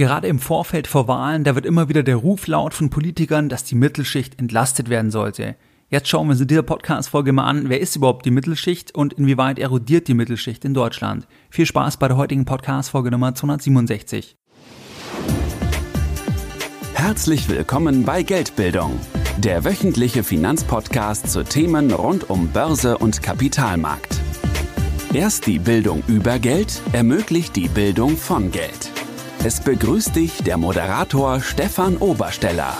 Gerade im Vorfeld vor Wahlen, da wird immer wieder der Ruf laut von Politikern, dass die Mittelschicht entlastet werden sollte. Jetzt schauen wir uns in dieser Podcast-Folge mal an, wer ist überhaupt die Mittelschicht und inwieweit erodiert die Mittelschicht in Deutschland. Viel Spaß bei der heutigen Podcast-Folge Nummer 267. Herzlich willkommen bei Geldbildung, der wöchentliche Finanzpodcast zu Themen rund um Börse und Kapitalmarkt. Erst die Bildung über Geld ermöglicht die Bildung von Geld. Es begrüßt dich der Moderator Stefan Obersteller.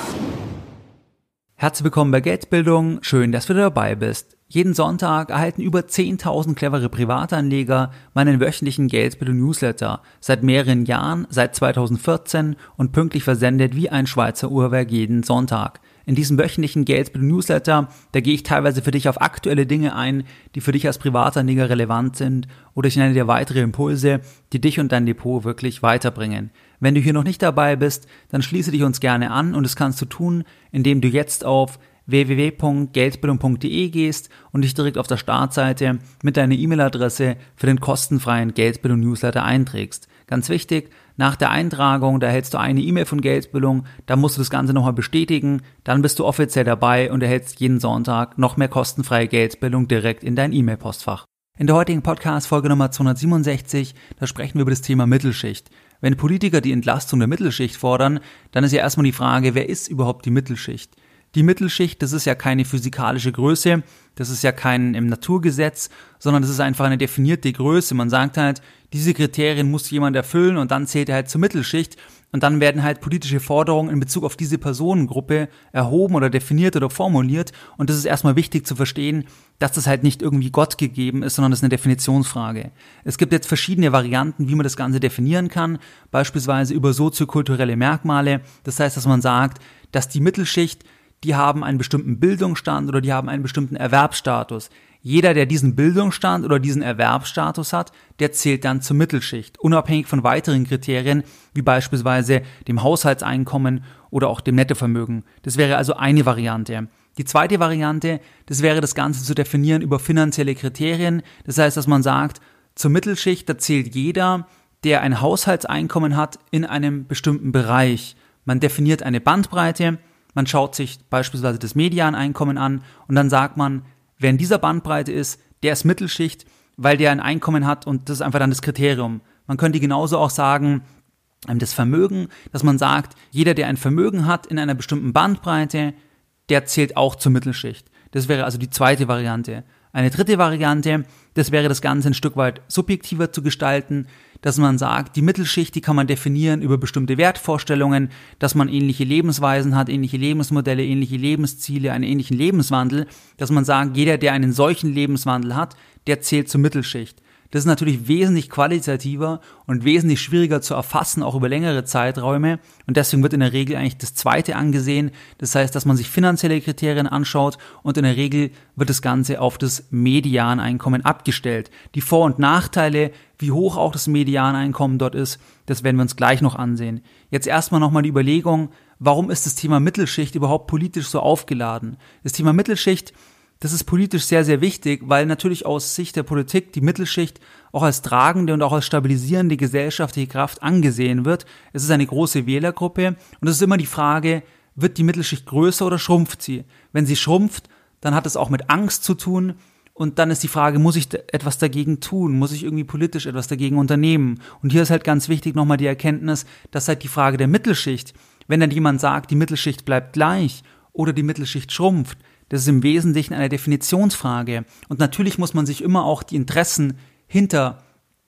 Herzlich willkommen bei Geldbildung. Schön, dass du dabei bist. Jeden Sonntag erhalten über 10.000 clevere Privatanleger meinen wöchentlichen Geldbildung-Newsletter. Seit mehreren Jahren, seit 2014 und pünktlich versendet wie ein Schweizer Uhrwerk jeden Sonntag. In diesem wöchentlichen Geldbildung-Newsletter, da gehe ich teilweise für dich auf aktuelle Dinge ein, die für dich als Privatanleger relevant sind oder ich nenne dir weitere Impulse, die dich und dein Depot wirklich weiterbringen. Wenn du hier noch nicht dabei bist, dann schließe dich uns gerne an und das kannst du tun, indem du jetzt auf www.geldbildung.de gehst und dich direkt auf der Startseite mit deiner E-Mail-Adresse für den kostenfreien Geldbildung-Newsletter einträgst. Ganz wichtig, nach der Eintragung, da erhältst du eine E-Mail von Geldbildung, da musst du das Ganze nochmal bestätigen, dann bist du offiziell dabei und erhältst jeden Sonntag noch mehr kostenfreie Geldbildung direkt in dein E-Mail-Postfach. In der heutigen Podcast-Folge Nummer 267, da sprechen wir über das Thema Mittelschicht. Wenn Politiker die Entlastung der Mittelschicht fordern, dann ist ja erstmal die Frage, wer ist überhaupt die Mittelschicht? Die Mittelschicht, das ist ja keine physikalische Größe, das ist ja kein im Naturgesetz, sondern das ist einfach eine definierte Größe. Man sagt halt, diese Kriterien muss jemand erfüllen und dann zählt er halt zur Mittelschicht und dann werden halt politische Forderungen in Bezug auf diese Personengruppe erhoben oder definiert oder formuliert und das ist erstmal wichtig zu verstehen, dass das halt nicht irgendwie Gott gegeben ist, sondern das ist eine Definitionsfrage. Es gibt jetzt verschiedene Varianten, wie man das Ganze definieren kann, beispielsweise über soziokulturelle Merkmale. Das heißt, dass man sagt, dass die Mittelschicht die haben einen bestimmten Bildungsstand oder die haben einen bestimmten Erwerbsstatus. Jeder, der diesen Bildungsstand oder diesen Erwerbsstatus hat, der zählt dann zur Mittelschicht, unabhängig von weiteren Kriterien, wie beispielsweise dem Haushaltseinkommen oder auch dem Nettovermögen. Das wäre also eine Variante. Die zweite Variante, das wäre das Ganze zu definieren über finanzielle Kriterien. Das heißt, dass man sagt, zur Mittelschicht, da zählt jeder, der ein Haushaltseinkommen hat in einem bestimmten Bereich. Man definiert eine Bandbreite, man schaut sich beispielsweise das Medianeinkommen an und dann sagt man, wer in dieser Bandbreite ist, der ist Mittelschicht, weil der ein Einkommen hat und das ist einfach dann das Kriterium. Man könnte genauso auch sagen, ähm, das Vermögen, dass man sagt, jeder, der ein Vermögen hat in einer bestimmten Bandbreite, der zählt auch zur Mittelschicht. Das wäre also die zweite Variante. Eine dritte Variante, das wäre das Ganze ein Stück weit subjektiver zu gestalten, dass man sagt, die Mittelschicht, die kann man definieren über bestimmte Wertvorstellungen, dass man ähnliche Lebensweisen hat, ähnliche Lebensmodelle, ähnliche Lebensziele, einen ähnlichen Lebenswandel, dass man sagt, jeder, der einen solchen Lebenswandel hat, der zählt zur Mittelschicht. Das ist natürlich wesentlich qualitativer und wesentlich schwieriger zu erfassen, auch über längere Zeiträume. Und deswegen wird in der Regel eigentlich das zweite angesehen. Das heißt, dass man sich finanzielle Kriterien anschaut und in der Regel wird das Ganze auf das Medianeinkommen abgestellt. Die Vor- und Nachteile, wie hoch auch das Medianeinkommen dort ist, das werden wir uns gleich noch ansehen. Jetzt erstmal nochmal die Überlegung, warum ist das Thema Mittelschicht überhaupt politisch so aufgeladen? Das Thema Mittelschicht das ist politisch sehr, sehr wichtig, weil natürlich aus Sicht der Politik die Mittelschicht auch als tragende und auch als stabilisierende gesellschaftliche Kraft angesehen wird. Es ist eine große Wählergruppe und es ist immer die Frage, wird die Mittelschicht größer oder schrumpft sie? Wenn sie schrumpft, dann hat es auch mit Angst zu tun und dann ist die Frage, muss ich etwas dagegen tun? Muss ich irgendwie politisch etwas dagegen unternehmen? Und hier ist halt ganz wichtig nochmal die Erkenntnis, dass halt die Frage der Mittelschicht, wenn dann jemand sagt, die Mittelschicht bleibt gleich oder die Mittelschicht schrumpft, das ist im Wesentlichen eine Definitionsfrage. Und natürlich muss man sich immer auch die Interessen hinter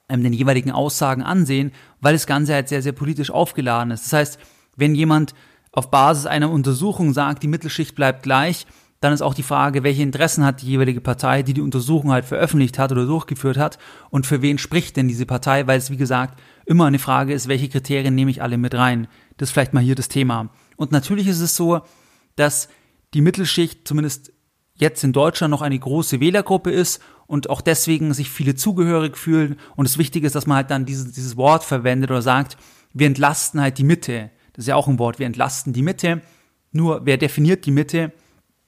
ähm, den jeweiligen Aussagen ansehen, weil das Ganze halt sehr, sehr politisch aufgeladen ist. Das heißt, wenn jemand auf Basis einer Untersuchung sagt, die Mittelschicht bleibt gleich, dann ist auch die Frage, welche Interessen hat die jeweilige Partei, die die Untersuchung halt veröffentlicht hat oder durchgeführt hat und für wen spricht denn diese Partei, weil es wie gesagt immer eine Frage ist, welche Kriterien nehme ich alle mit rein. Das ist vielleicht mal hier das Thema. Und natürlich ist es so, dass die Mittelschicht zumindest jetzt in Deutschland noch eine große Wählergruppe ist und auch deswegen sich viele zugehörig fühlen. Und das Wichtige ist, dass man halt dann dieses, dieses Wort verwendet oder sagt, wir entlasten halt die Mitte. Das ist ja auch ein Wort, wir entlasten die Mitte. Nur wer definiert die Mitte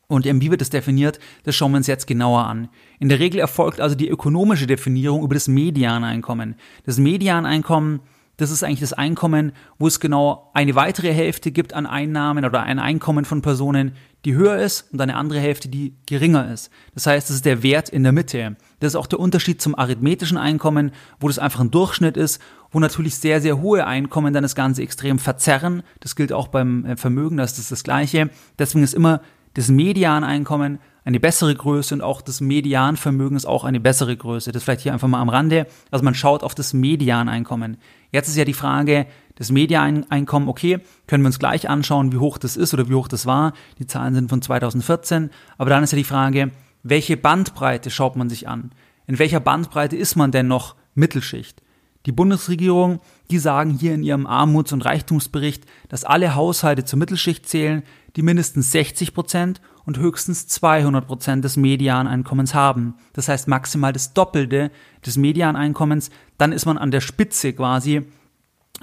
und wie wird es definiert, das schauen wir uns jetzt genauer an. In der Regel erfolgt also die ökonomische Definierung über das Medianeinkommen. Das Medianeinkommen das ist eigentlich das Einkommen, wo es genau eine weitere Hälfte gibt an Einnahmen oder ein Einkommen von Personen, die höher ist und eine andere Hälfte, die geringer ist. Das heißt, das ist der Wert in der Mitte. Das ist auch der Unterschied zum arithmetischen Einkommen, wo das einfach ein Durchschnitt ist, wo natürlich sehr, sehr hohe Einkommen dann das Ganze extrem verzerren. Das gilt auch beim äh, Vermögen, das ist das Gleiche. Deswegen ist immer das Medianeinkommen eine bessere Größe und auch das Medianvermögen ist auch eine bessere Größe. Das vielleicht hier einfach mal am Rande. Also man schaut auf das Medianeinkommen. Jetzt ist ja die Frage, das Medianeinkommen, okay, können wir uns gleich anschauen, wie hoch das ist oder wie hoch das war. Die Zahlen sind von 2014. Aber dann ist ja die Frage, welche Bandbreite schaut man sich an? In welcher Bandbreite ist man denn noch Mittelschicht? Die Bundesregierung, die sagen hier in ihrem Armuts- und Reichtumsbericht, dass alle Haushalte zur Mittelschicht zählen, die mindestens 60 Prozent und höchstens 200 Prozent des Medianeinkommens haben. Das heißt maximal das Doppelte des Medianeinkommens. Dann ist man an der Spitze quasi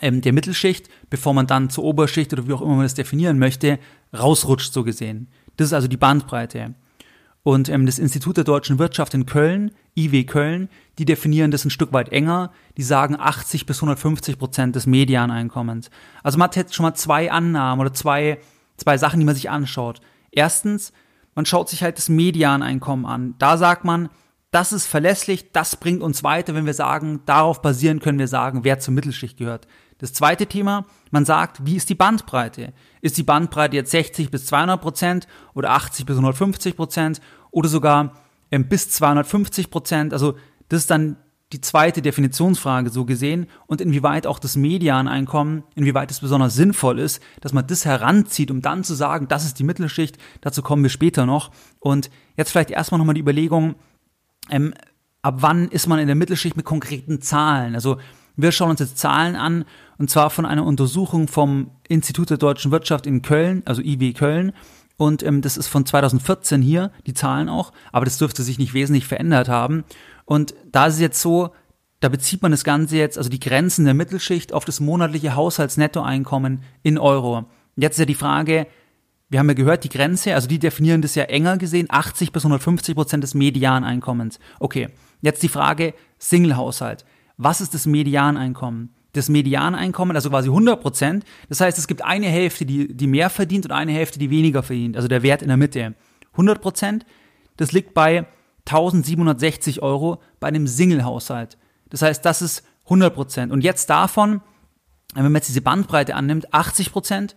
ähm, der Mittelschicht, bevor man dann zur Oberschicht oder wie auch immer man das definieren möchte, rausrutscht so gesehen. Das ist also die Bandbreite. Und ähm, das Institut der deutschen Wirtschaft in Köln, IW Köln, die definieren das ein Stück weit enger. Die sagen 80 bis 150 Prozent des Medianeinkommens. Also man hat jetzt schon mal zwei Annahmen oder zwei, zwei Sachen, die man sich anschaut. Erstens, man schaut sich halt das Medianeinkommen an. Da sagt man, das ist verlässlich, das bringt uns weiter, wenn wir sagen, darauf basieren können wir sagen, wer zur Mittelschicht gehört. Das zweite Thema, man sagt, wie ist die Bandbreite? Ist die Bandbreite jetzt 60 bis 200 Prozent oder 80 bis 150 Prozent oder sogar ähm, bis 250 Prozent? Also das ist dann die zweite Definitionsfrage so gesehen und inwieweit auch das Medianeinkommen, inwieweit es besonders sinnvoll ist, dass man das heranzieht, um dann zu sagen, das ist die Mittelschicht, dazu kommen wir später noch. Und jetzt vielleicht erstmal nochmal die Überlegung, ähm, ab wann ist man in der Mittelschicht mit konkreten Zahlen? Also wir schauen uns jetzt Zahlen an, und zwar von einer Untersuchung vom Institut der deutschen Wirtschaft in Köln, also IW Köln. Und ähm, das ist von 2014 hier, die Zahlen auch, aber das dürfte sich nicht wesentlich verändert haben. Und da ist es jetzt so, da bezieht man das Ganze jetzt, also die Grenzen der Mittelschicht auf das monatliche Haushaltsnettoeinkommen in Euro. Jetzt ist ja die Frage, wir haben ja gehört, die Grenze, also die definieren das ja enger gesehen, 80 bis 150 Prozent des Medianeinkommens. Okay, jetzt die Frage, Single-Haushalt. Was ist das Medianeinkommen? Das Medianeinkommen, also quasi 100 Prozent. Das heißt, es gibt eine Hälfte, die, die mehr verdient und eine Hälfte, die weniger verdient. Also der Wert in der Mitte. 100 Prozent, das liegt bei 1760 Euro bei einem Single-Haushalt. Das heißt, das ist 100 Prozent. Und jetzt davon, wenn man jetzt diese Bandbreite annimmt, 80 Prozent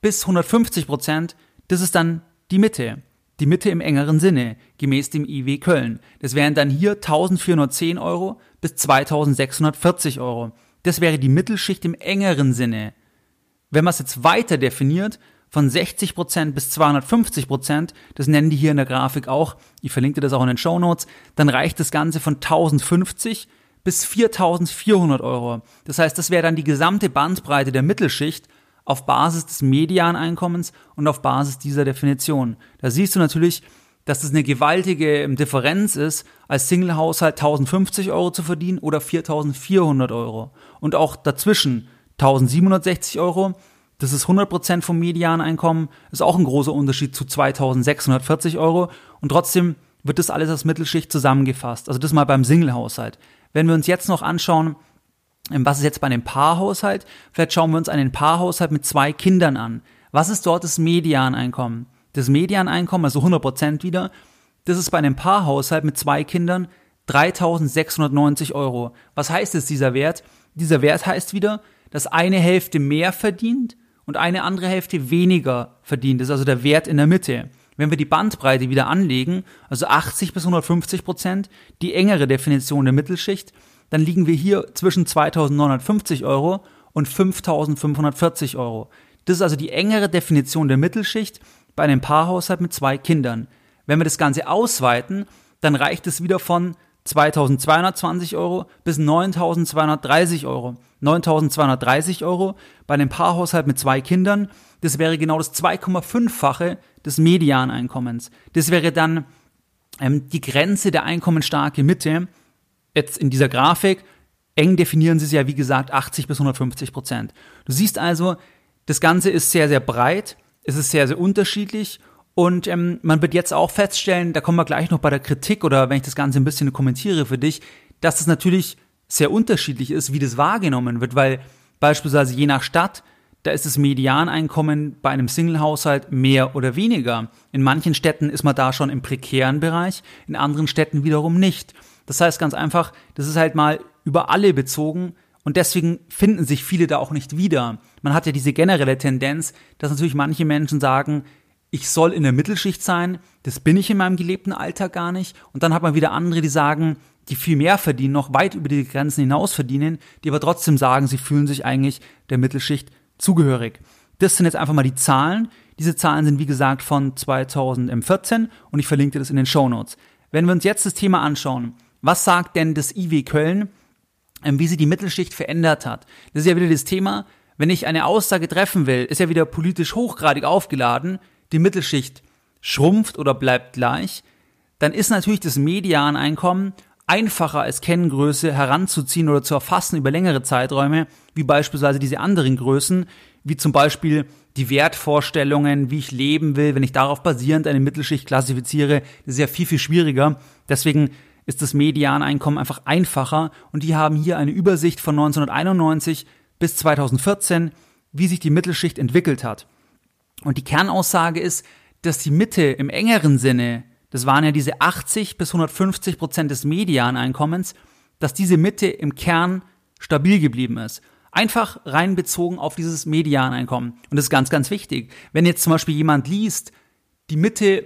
bis 150 Prozent, das ist dann die Mitte. Die Mitte im engeren Sinne, gemäß dem IW Köln. Das wären dann hier 1410 Euro bis 2640 Euro. Das wäre die Mittelschicht im engeren Sinne. Wenn man es jetzt weiter definiert, von 60% bis 250%, das nennen die hier in der Grafik auch, ich verlinke das auch in den Show Notes, dann reicht das Ganze von 1050 bis 4400 Euro. Das heißt, das wäre dann die gesamte Bandbreite der Mittelschicht auf Basis des Medianeinkommens und auf Basis dieser Definition. Da siehst du natürlich, dass das eine gewaltige Differenz ist, als Single-Haushalt 1050 Euro zu verdienen oder 4400 Euro. Und auch dazwischen 1760 Euro das ist 100% vom Medianeinkommen, ist auch ein großer Unterschied zu 2640 Euro und trotzdem wird das alles als Mittelschicht zusammengefasst. Also das mal beim Single-Haushalt. Wenn wir uns jetzt noch anschauen, ähm, was ist jetzt bei einem Paarhaushalt, vielleicht schauen wir uns einen Paarhaushalt mit zwei Kindern an. Was ist dort das Medianeinkommen? Das Medianeinkommen, also 100% wieder, das ist bei einem Paarhaushalt mit zwei Kindern 3690 Euro. Was heißt es, dieser Wert? Dieser Wert heißt wieder, dass eine Hälfte mehr verdient und eine andere Hälfte weniger verdient. Das ist also der Wert in der Mitte. Wenn wir die Bandbreite wieder anlegen, also 80 bis 150 Prozent, die engere Definition der Mittelschicht, dann liegen wir hier zwischen 2.950 Euro und 5.540 Euro. Das ist also die engere Definition der Mittelschicht bei einem Paarhaushalt mit zwei Kindern. Wenn wir das Ganze ausweiten, dann reicht es wieder von 2.220 Euro bis 9.230 Euro. 9.230 Euro bei einem Paarhaushalt mit zwei Kindern, das wäre genau das 2,5-fache des Medianeinkommens. Das wäre dann ähm, die Grenze der einkommensstarke Mitte. Jetzt in dieser Grafik, eng definieren sie es ja wie gesagt 80 bis 150 Prozent. Du siehst also, das Ganze ist sehr, sehr breit, es ist sehr, sehr unterschiedlich und ähm, man wird jetzt auch feststellen, da kommen wir gleich noch bei der Kritik oder wenn ich das Ganze ein bisschen kommentiere für dich, dass es natürlich sehr unterschiedlich ist, wie das wahrgenommen wird, weil beispielsweise je nach Stadt, da ist das Medianeinkommen bei einem Single-Haushalt mehr oder weniger. In manchen Städten ist man da schon im prekären Bereich, in anderen Städten wiederum nicht. Das heißt ganz einfach, das ist halt mal über alle bezogen und deswegen finden sich viele da auch nicht wieder. Man hat ja diese generelle Tendenz, dass natürlich manche Menschen sagen, ich soll in der Mittelschicht sein, das bin ich in meinem gelebten Alltag gar nicht. Und dann hat man wieder andere, die sagen, die viel mehr verdienen, noch weit über die Grenzen hinaus verdienen, die aber trotzdem sagen, sie fühlen sich eigentlich der Mittelschicht zugehörig. Das sind jetzt einfach mal die Zahlen. Diese Zahlen sind wie gesagt von 2014 und ich verlinke das in den Show Notes. Wenn wir uns jetzt das Thema anschauen, was sagt denn das IW Köln, ähm, wie sie die Mittelschicht verändert hat? Das ist ja wieder das Thema, wenn ich eine Aussage treffen will, ist ja wieder politisch hochgradig aufgeladen, die Mittelschicht schrumpft oder bleibt gleich, dann ist natürlich das Medianeinkommen einfacher als Kenngröße heranzuziehen oder zu erfassen über längere Zeiträume, wie beispielsweise diese anderen Größen, wie zum Beispiel die Wertvorstellungen, wie ich leben will, wenn ich darauf basierend eine Mittelschicht klassifiziere, das ist ja viel, viel schwieriger. Deswegen ist das Medianeinkommen einfach einfacher und die haben hier eine Übersicht von 1991 bis 2014, wie sich die Mittelschicht entwickelt hat. Und die Kernaussage ist, dass die Mitte im engeren Sinne, das waren ja diese 80 bis 150 Prozent des Medianeinkommens, dass diese Mitte im Kern stabil geblieben ist. Einfach rein bezogen auf dieses Medianeinkommen. Und das ist ganz, ganz wichtig. Wenn jetzt zum Beispiel jemand liest, die Mitte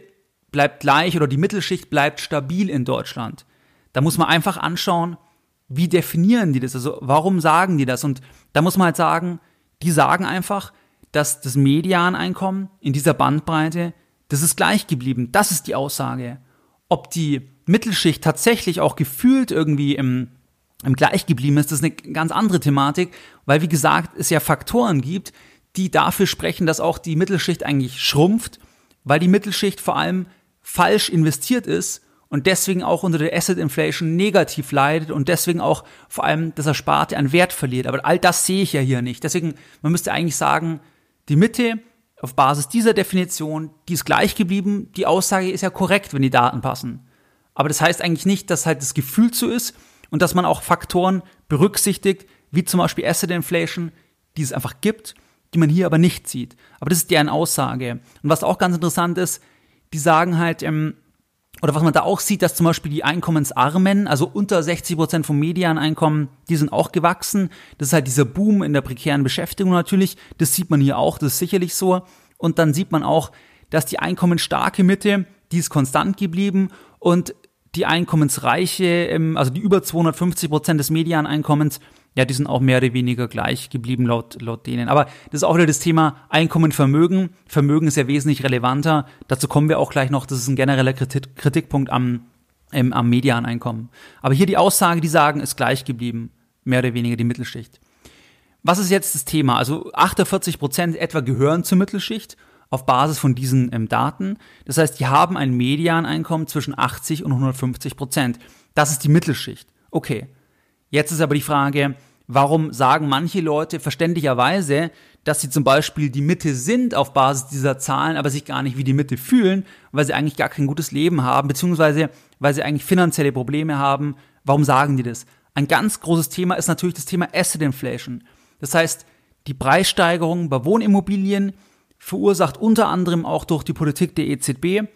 bleibt gleich oder die Mittelschicht bleibt stabil in Deutschland, da muss man einfach anschauen, wie definieren die das? Also warum sagen die das? Und da muss man halt sagen, die sagen einfach, dass das Medianeinkommen in dieser Bandbreite, das ist gleich geblieben. Das ist die Aussage. Ob die Mittelschicht tatsächlich auch gefühlt irgendwie im, im Gleich geblieben ist, das ist eine ganz andere Thematik, weil wie gesagt, es ja Faktoren gibt, die dafür sprechen, dass auch die Mittelschicht eigentlich schrumpft, weil die Mittelschicht vor allem falsch investiert ist und deswegen auch unter der Asset Inflation negativ leidet und deswegen auch vor allem das Ersparte an Wert verliert. Aber all das sehe ich ja hier nicht. Deswegen, man müsste eigentlich sagen, die Mitte auf Basis dieser Definition, die ist gleich geblieben. Die Aussage ist ja korrekt, wenn die Daten passen. Aber das heißt eigentlich nicht, dass halt das Gefühl so ist und dass man auch Faktoren berücksichtigt, wie zum Beispiel Asset Inflation, die es einfach gibt, die man hier aber nicht sieht. Aber das ist deren Aussage. Und was auch ganz interessant ist, die sagen halt, ähm, oder was man da auch sieht, dass zum Beispiel die Einkommensarmen, also unter 60 Prozent vom Medianeinkommen, die sind auch gewachsen. Das ist halt dieser Boom in der prekären Beschäftigung natürlich. Das sieht man hier auch, das ist sicherlich so. Und dann sieht man auch, dass die einkommensstarke Mitte, die ist konstant geblieben und die einkommensreiche, ähm, also die über 250 Prozent des Medianeinkommens, ja, die sind auch mehr oder weniger gleich geblieben laut, laut denen. Aber das ist auch wieder das Thema Einkommen, Vermögen. Vermögen ist ja wesentlich relevanter. Dazu kommen wir auch gleich noch. Das ist ein genereller Kritik, Kritikpunkt am, ähm, am Medianeinkommen. Aber hier die Aussage, die sagen, ist gleich geblieben. Mehr oder weniger die Mittelschicht. Was ist jetzt das Thema? Also 48 Prozent etwa gehören zur Mittelschicht auf Basis von diesen ähm, Daten. Das heißt, die haben ein Medianeinkommen zwischen 80 und 150 Prozent. Das ist die Mittelschicht. Okay. Jetzt ist aber die Frage, warum sagen manche Leute verständlicherweise, dass sie zum Beispiel die Mitte sind auf Basis dieser Zahlen, aber sich gar nicht wie die Mitte fühlen, weil sie eigentlich gar kein gutes Leben haben, beziehungsweise weil sie eigentlich finanzielle Probleme haben. Warum sagen die das? Ein ganz großes Thema ist natürlich das Thema Asset Inflation. Das heißt, die Preissteigerung bei Wohnimmobilien verursacht unter anderem auch durch die Politik der EZB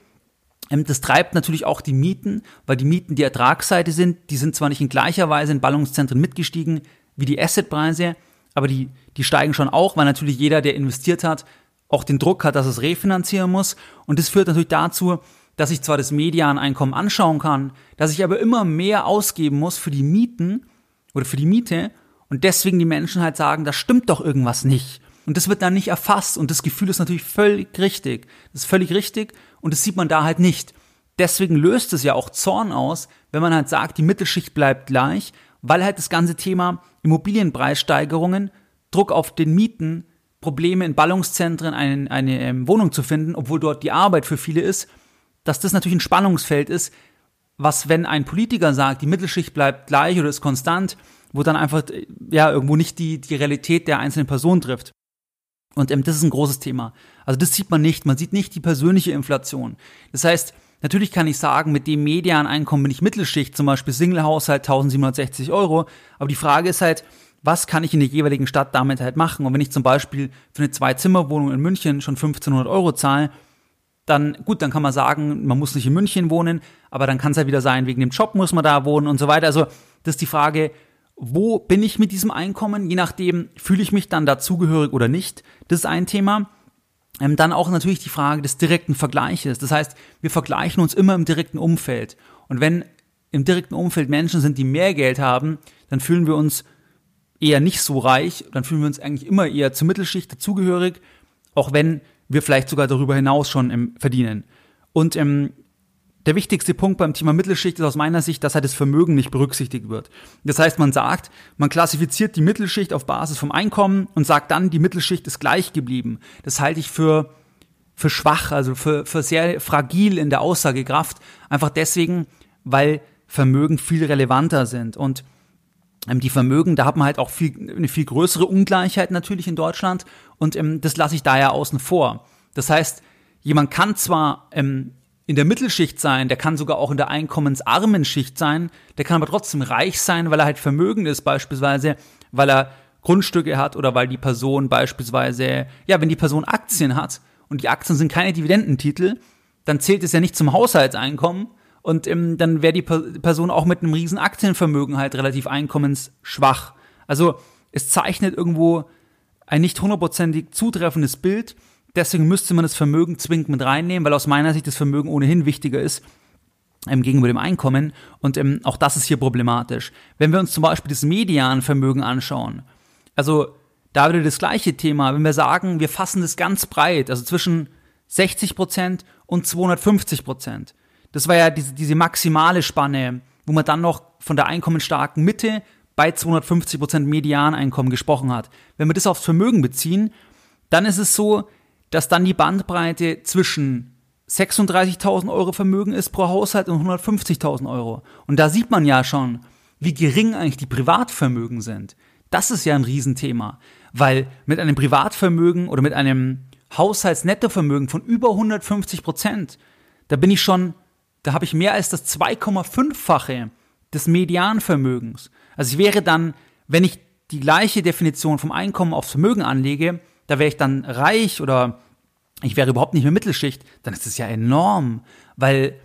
das treibt natürlich auch die Mieten, weil die Mieten die Ertragsseite sind. Die sind zwar nicht in gleicher Weise in Ballungszentren mitgestiegen wie die Assetpreise, aber die, die steigen schon auch, weil natürlich jeder, der investiert hat, auch den Druck hat, dass es refinanzieren muss. Und das führt natürlich dazu, dass ich zwar das Medianeinkommen anschauen kann, dass ich aber immer mehr ausgeben muss für die Mieten oder für die Miete und deswegen die Menschen halt sagen, da stimmt doch irgendwas nicht. Und das wird dann nicht erfasst und das Gefühl ist natürlich völlig richtig. Das ist völlig richtig und das sieht man da halt nicht. Deswegen löst es ja auch Zorn aus, wenn man halt sagt, die Mittelschicht bleibt gleich, weil halt das ganze Thema Immobilienpreissteigerungen, Druck auf den Mieten, Probleme in Ballungszentren eine, eine ähm, Wohnung zu finden, obwohl dort die Arbeit für viele ist, dass das natürlich ein Spannungsfeld ist, was, wenn ein Politiker sagt, die Mittelschicht bleibt gleich oder ist konstant, wo dann einfach ja irgendwo nicht die, die Realität der einzelnen Person trifft. Und ähm, das ist ein großes Thema. Also das sieht man nicht. Man sieht nicht die persönliche Inflation. Das heißt, Natürlich kann ich sagen, mit dem Medianeinkommen bin ich Mittelschicht, zum Beispiel Singlehaushalt 1760 Euro. Aber die Frage ist halt, was kann ich in der jeweiligen Stadt damit halt machen? Und wenn ich zum Beispiel für eine Zwei-Zimmer-Wohnung in München schon 1500 Euro zahle, dann gut, dann kann man sagen, man muss nicht in München wohnen, aber dann kann es halt wieder sein, wegen dem Job muss man da wohnen und so weiter. Also das ist die Frage, wo bin ich mit diesem Einkommen? Je nachdem, fühle ich mich dann dazugehörig oder nicht. Das ist ein Thema. Ähm, dann auch natürlich die Frage des direkten Vergleiches. Das heißt, wir vergleichen uns immer im direkten Umfeld. Und wenn im direkten Umfeld Menschen sind, die mehr Geld haben, dann fühlen wir uns eher nicht so reich, dann fühlen wir uns eigentlich immer eher zur Mittelschicht dazugehörig, auch wenn wir vielleicht sogar darüber hinaus schon ähm, verdienen. Und ähm, der wichtigste Punkt beim Thema Mittelschicht ist aus meiner Sicht, dass halt das Vermögen nicht berücksichtigt wird. Das heißt, man sagt, man klassifiziert die Mittelschicht auf Basis vom Einkommen und sagt dann, die Mittelschicht ist gleich geblieben. Das halte ich für, für schwach, also für, für sehr fragil in der Aussagekraft. Einfach deswegen, weil Vermögen viel relevanter sind. Und ähm, die Vermögen, da hat man halt auch viel, eine viel größere Ungleichheit natürlich in Deutschland und ähm, das lasse ich da ja außen vor. Das heißt, jemand kann zwar ähm, in der Mittelschicht sein, der kann sogar auch in der einkommensarmen Schicht sein, der kann aber trotzdem reich sein, weil er halt Vermögen ist, beispielsweise, weil er Grundstücke hat oder weil die Person beispielsweise, ja, wenn die Person Aktien hat und die Aktien sind keine Dividendentitel, dann zählt es ja nicht zum Haushaltseinkommen, und ähm, dann wäre die Person auch mit einem riesen Aktienvermögen halt relativ einkommensschwach. Also es zeichnet irgendwo ein nicht hundertprozentig zutreffendes Bild. Deswegen müsste man das Vermögen zwingend mit reinnehmen, weil aus meiner Sicht das Vermögen ohnehin wichtiger ist ähm, gegenüber dem Einkommen. Und ähm, auch das ist hier problematisch. Wenn wir uns zum Beispiel das Medianvermögen anschauen, also da wieder das gleiche Thema, wenn wir sagen, wir fassen das ganz breit, also zwischen 60 Prozent und 250 Prozent. Das war ja diese, diese maximale Spanne, wo man dann noch von der einkommensstarken Mitte bei 250 Prozent Medianeinkommen gesprochen hat. Wenn wir das aufs Vermögen beziehen, dann ist es so, dass dann die Bandbreite zwischen 36.000 Euro Vermögen ist pro Haushalt und 150.000 Euro. Und da sieht man ja schon, wie gering eigentlich die Privatvermögen sind. Das ist ja ein Riesenthema, weil mit einem Privatvermögen oder mit einem Haushaltsnettovermögen von über 150 Prozent, da bin ich schon da habe ich mehr als das 2,5-fache des Medianvermögens. Also ich wäre dann, wenn ich die gleiche Definition vom Einkommen aufs Vermögen anlege, da wäre ich dann reich oder ich wäre überhaupt nicht mehr Mittelschicht, dann ist das ja enorm, weil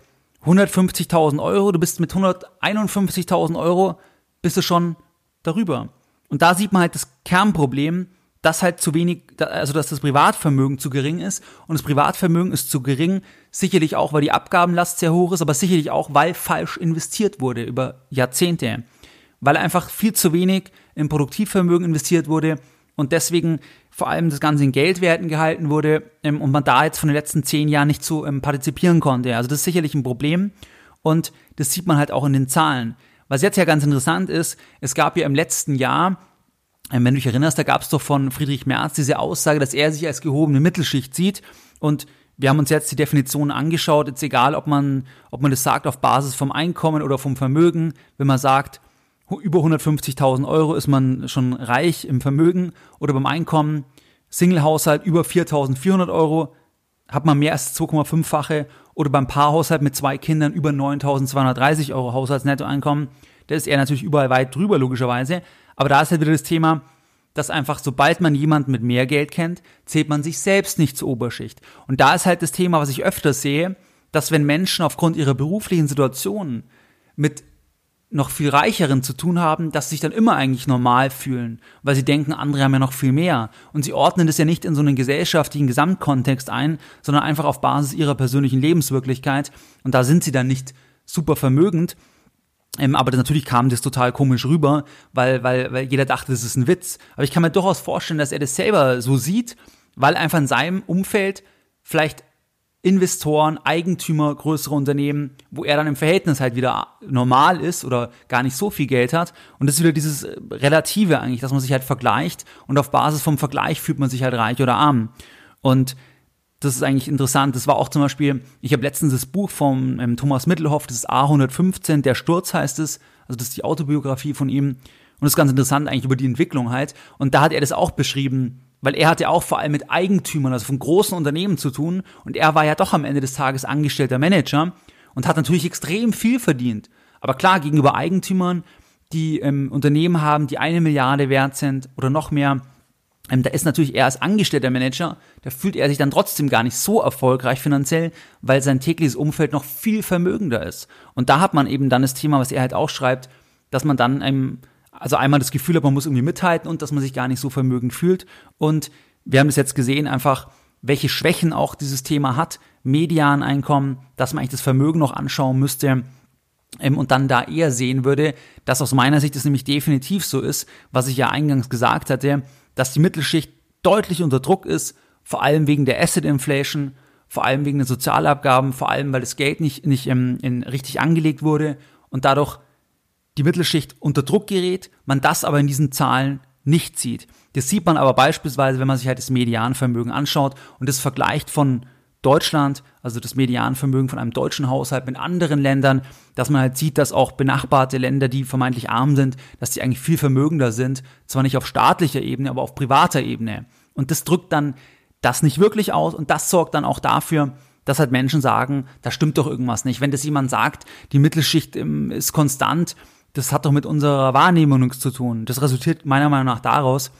150.000 Euro, du bist mit 151.000 Euro, bist du schon darüber. Und da sieht man halt das Kernproblem, dass halt zu wenig, also dass das Privatvermögen zu gering ist. Und das Privatvermögen ist zu gering, sicherlich auch, weil die Abgabenlast sehr hoch ist, aber sicherlich auch, weil falsch investiert wurde über Jahrzehnte, weil einfach viel zu wenig in Produktivvermögen investiert wurde. Und deswegen vor allem das Ganze in Geldwerten gehalten wurde ähm, und man da jetzt von den letzten zehn Jahren nicht so ähm, partizipieren konnte. Also das ist sicherlich ein Problem und das sieht man halt auch in den Zahlen. Was jetzt ja ganz interessant ist, es gab ja im letzten Jahr ähm, wenn du dich erinnerst, da gab es doch von Friedrich Merz diese Aussage, dass er sich als gehobene Mittelschicht sieht. Und wir haben uns jetzt die Definition angeschaut. Jetzt egal, ob man, ob man das sagt auf Basis vom Einkommen oder vom Vermögen. Wenn man sagt, über 150.000 Euro ist man schon reich im Vermögen oder beim Einkommen, Singlehaushalt über 4.400 Euro, hat man mehr als 2,5-fache oder beim Paarhaushalt mit zwei Kindern über 9.230 Euro Haushaltsnettoeinkommen. Da ist er natürlich überall weit drüber, logischerweise. Aber da ist halt wieder das Thema, dass einfach, sobald man jemanden mit mehr Geld kennt, zählt man sich selbst nicht zur Oberschicht. Und da ist halt das Thema, was ich öfter sehe, dass wenn Menschen aufgrund ihrer beruflichen Situationen mit noch viel reicheren zu tun haben, dass sie sich dann immer eigentlich normal fühlen, weil sie denken, andere haben ja noch viel mehr. Und sie ordnen das ja nicht in so einen gesellschaftlichen Gesamtkontext ein, sondern einfach auf Basis ihrer persönlichen Lebenswirklichkeit. Und da sind sie dann nicht super vermögend, ähm, aber natürlich kam das total komisch rüber, weil, weil, weil jeder dachte, das ist ein Witz. Aber ich kann mir durchaus vorstellen, dass er das selber so sieht, weil einfach in seinem Umfeld vielleicht Investoren, Eigentümer, größere Unternehmen, wo er dann im Verhältnis halt wieder normal ist oder gar nicht so viel Geld hat. Und das ist wieder dieses äh, Relative eigentlich, dass man sich halt vergleicht und auf Basis vom Vergleich fühlt man sich halt reich oder arm. Und das ist eigentlich interessant. Das war auch zum Beispiel, ich habe letztens das Buch von ähm, Thomas Mittelhoff, das ist A115, der Sturz heißt es, also das ist die Autobiografie von ihm. Und das ist ganz interessant eigentlich über die Entwicklung halt. Und da hat er das auch beschrieben, weil er hatte auch vor allem mit Eigentümern, also von großen Unternehmen zu tun und er war ja doch am Ende des Tages angestellter Manager und hat natürlich extrem viel verdient. Aber klar, gegenüber Eigentümern, die ähm, Unternehmen haben, die eine Milliarde wert sind oder noch mehr, ähm, da ist natürlich er als angestellter Manager, da fühlt er sich dann trotzdem gar nicht so erfolgreich finanziell, weil sein tägliches Umfeld noch viel vermögender ist. Und da hat man eben dann das Thema, was er halt auch schreibt, dass man dann ähm, also einmal das Gefühl hat, man muss irgendwie mithalten und dass man sich gar nicht so vermögend fühlt. Und wir haben das jetzt gesehen, einfach welche Schwächen auch dieses Thema hat, Medianeinkommen, dass man eigentlich das Vermögen noch anschauen müsste ähm, und dann da eher sehen würde, dass aus meiner Sicht es nämlich definitiv so ist, was ich ja eingangs gesagt hatte, dass die Mittelschicht deutlich unter Druck ist, vor allem wegen der Asset Inflation, vor allem wegen der Sozialabgaben, vor allem weil das Geld nicht, nicht ähm, in, richtig angelegt wurde und dadurch die Mittelschicht unter Druck gerät, man das aber in diesen Zahlen nicht sieht. Das sieht man aber beispielsweise, wenn man sich halt das Medianvermögen anschaut und das vergleicht von Deutschland, also das Medianvermögen von einem deutschen Haushalt mit anderen Ländern, dass man halt sieht, dass auch benachbarte Länder, die vermeintlich arm sind, dass die eigentlich viel vermögender sind, zwar nicht auf staatlicher Ebene, aber auf privater Ebene. Und das drückt dann das nicht wirklich aus und das sorgt dann auch dafür, dass halt Menschen sagen, da stimmt doch irgendwas nicht. Wenn das jemand sagt, die Mittelschicht ähm, ist konstant, das hat doch mit unserer Wahrnehmung nichts zu tun. Das resultiert meiner Meinung nach daraus,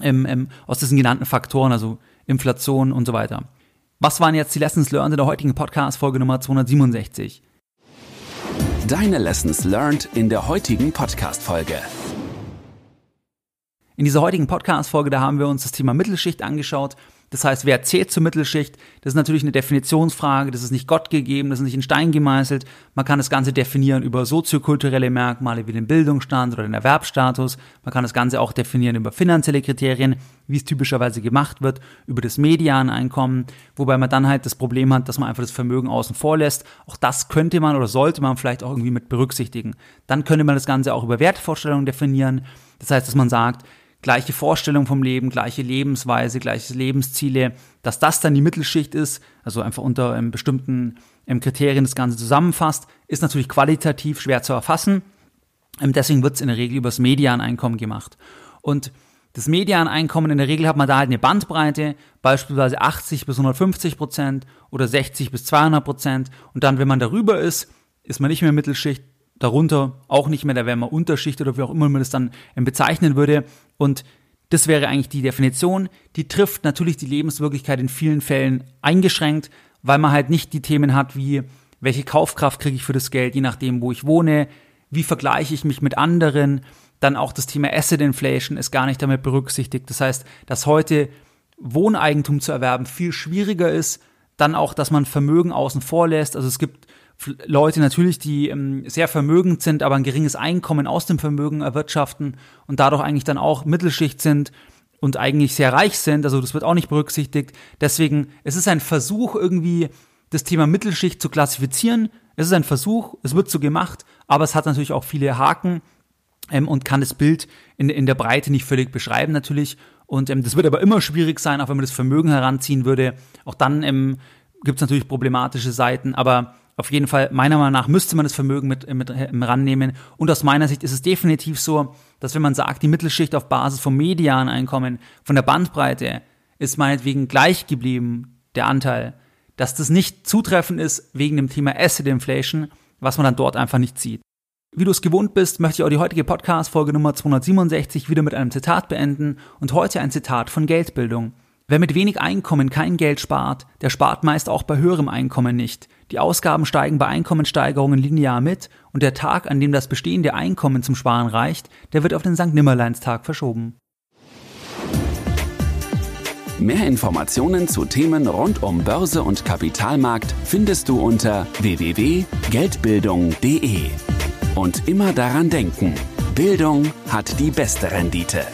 ähm, ähm, aus diesen genannten Faktoren, also Inflation und so weiter. Was waren jetzt die Lessons learned in der heutigen Podcast-Folge Nummer 267? Deine Lessons learned in der heutigen Podcast-Folge. In dieser heutigen Podcast-Folge, da haben wir uns das Thema Mittelschicht angeschaut. Das heißt, wer zählt zur Mittelschicht? Das ist natürlich eine Definitionsfrage, das ist nicht Gott gegeben, das ist nicht in Stein gemeißelt. Man kann das Ganze definieren über soziokulturelle Merkmale wie den Bildungsstand oder den Erwerbsstatus. Man kann das Ganze auch definieren über finanzielle Kriterien, wie es typischerweise gemacht wird, über das Medianeinkommen, wobei man dann halt das Problem hat, dass man einfach das Vermögen außen vor lässt. Auch das könnte man oder sollte man vielleicht auch irgendwie mit berücksichtigen. Dann könnte man das Ganze auch über Wertvorstellungen definieren. Das heißt, dass man sagt, gleiche Vorstellung vom Leben, gleiche Lebensweise, gleiche Lebensziele, dass das dann die Mittelschicht ist, also einfach unter ähm, bestimmten ähm, Kriterien das Ganze zusammenfasst, ist natürlich qualitativ schwer zu erfassen. Ähm, deswegen wird es in der Regel übers Medianeinkommen gemacht. Und das Medianeinkommen, in der Regel hat man da halt eine Bandbreite, beispielsweise 80 bis 150 Prozent oder 60 bis 200 Prozent. Und dann, wenn man darüber ist, ist man nicht mehr Mittelschicht, darunter auch nicht mehr, da wäre man Unterschicht oder wie auch immer man das dann ähm, bezeichnen würde. Und das wäre eigentlich die Definition. Die trifft natürlich die Lebenswirklichkeit in vielen Fällen eingeschränkt, weil man halt nicht die Themen hat wie, welche Kaufkraft kriege ich für das Geld, je nachdem, wo ich wohne, wie vergleiche ich mich mit anderen. Dann auch das Thema Asset Inflation ist gar nicht damit berücksichtigt. Das heißt, dass heute Wohneigentum zu erwerben viel schwieriger ist. Dann auch, dass man Vermögen außen vor lässt. Also es gibt Leute natürlich, die ähm, sehr vermögend sind, aber ein geringes Einkommen aus dem Vermögen erwirtschaften und dadurch eigentlich dann auch Mittelschicht sind und eigentlich sehr reich sind. Also das wird auch nicht berücksichtigt. Deswegen, es ist ein Versuch irgendwie, das Thema Mittelschicht zu klassifizieren. Es ist ein Versuch, es wird so gemacht, aber es hat natürlich auch viele Haken ähm, und kann das Bild in, in der Breite nicht völlig beschreiben natürlich. Und ähm, das wird aber immer schwierig sein, auch wenn man das Vermögen heranziehen würde. Auch dann ähm, gibt es natürlich problematische Seiten, aber auf jeden Fall, meiner Meinung nach, müsste man das Vermögen mit, mit rannehmen. Und aus meiner Sicht ist es definitiv so, dass wenn man sagt, die Mittelschicht auf Basis vom Medianeinkommen, von der Bandbreite, ist meinetwegen gleich geblieben, der Anteil, dass das nicht zutreffend ist wegen dem Thema Asset Inflation, was man dann dort einfach nicht sieht. Wie du es gewohnt bist, möchte ich auch die heutige Podcast-Folge Nummer 267 wieder mit einem Zitat beenden und heute ein Zitat von Geldbildung. Wer mit wenig Einkommen kein Geld spart, der spart meist auch bei höherem Einkommen nicht. Die Ausgaben steigen bei Einkommensteigerungen linear mit und der Tag, an dem das bestehende Einkommen zum Sparen reicht, der wird auf den St. Nimmerleinstag verschoben. Mehr Informationen zu Themen rund um Börse und Kapitalmarkt findest du unter www.geldbildung.de. Und immer daran denken, Bildung hat die beste Rendite.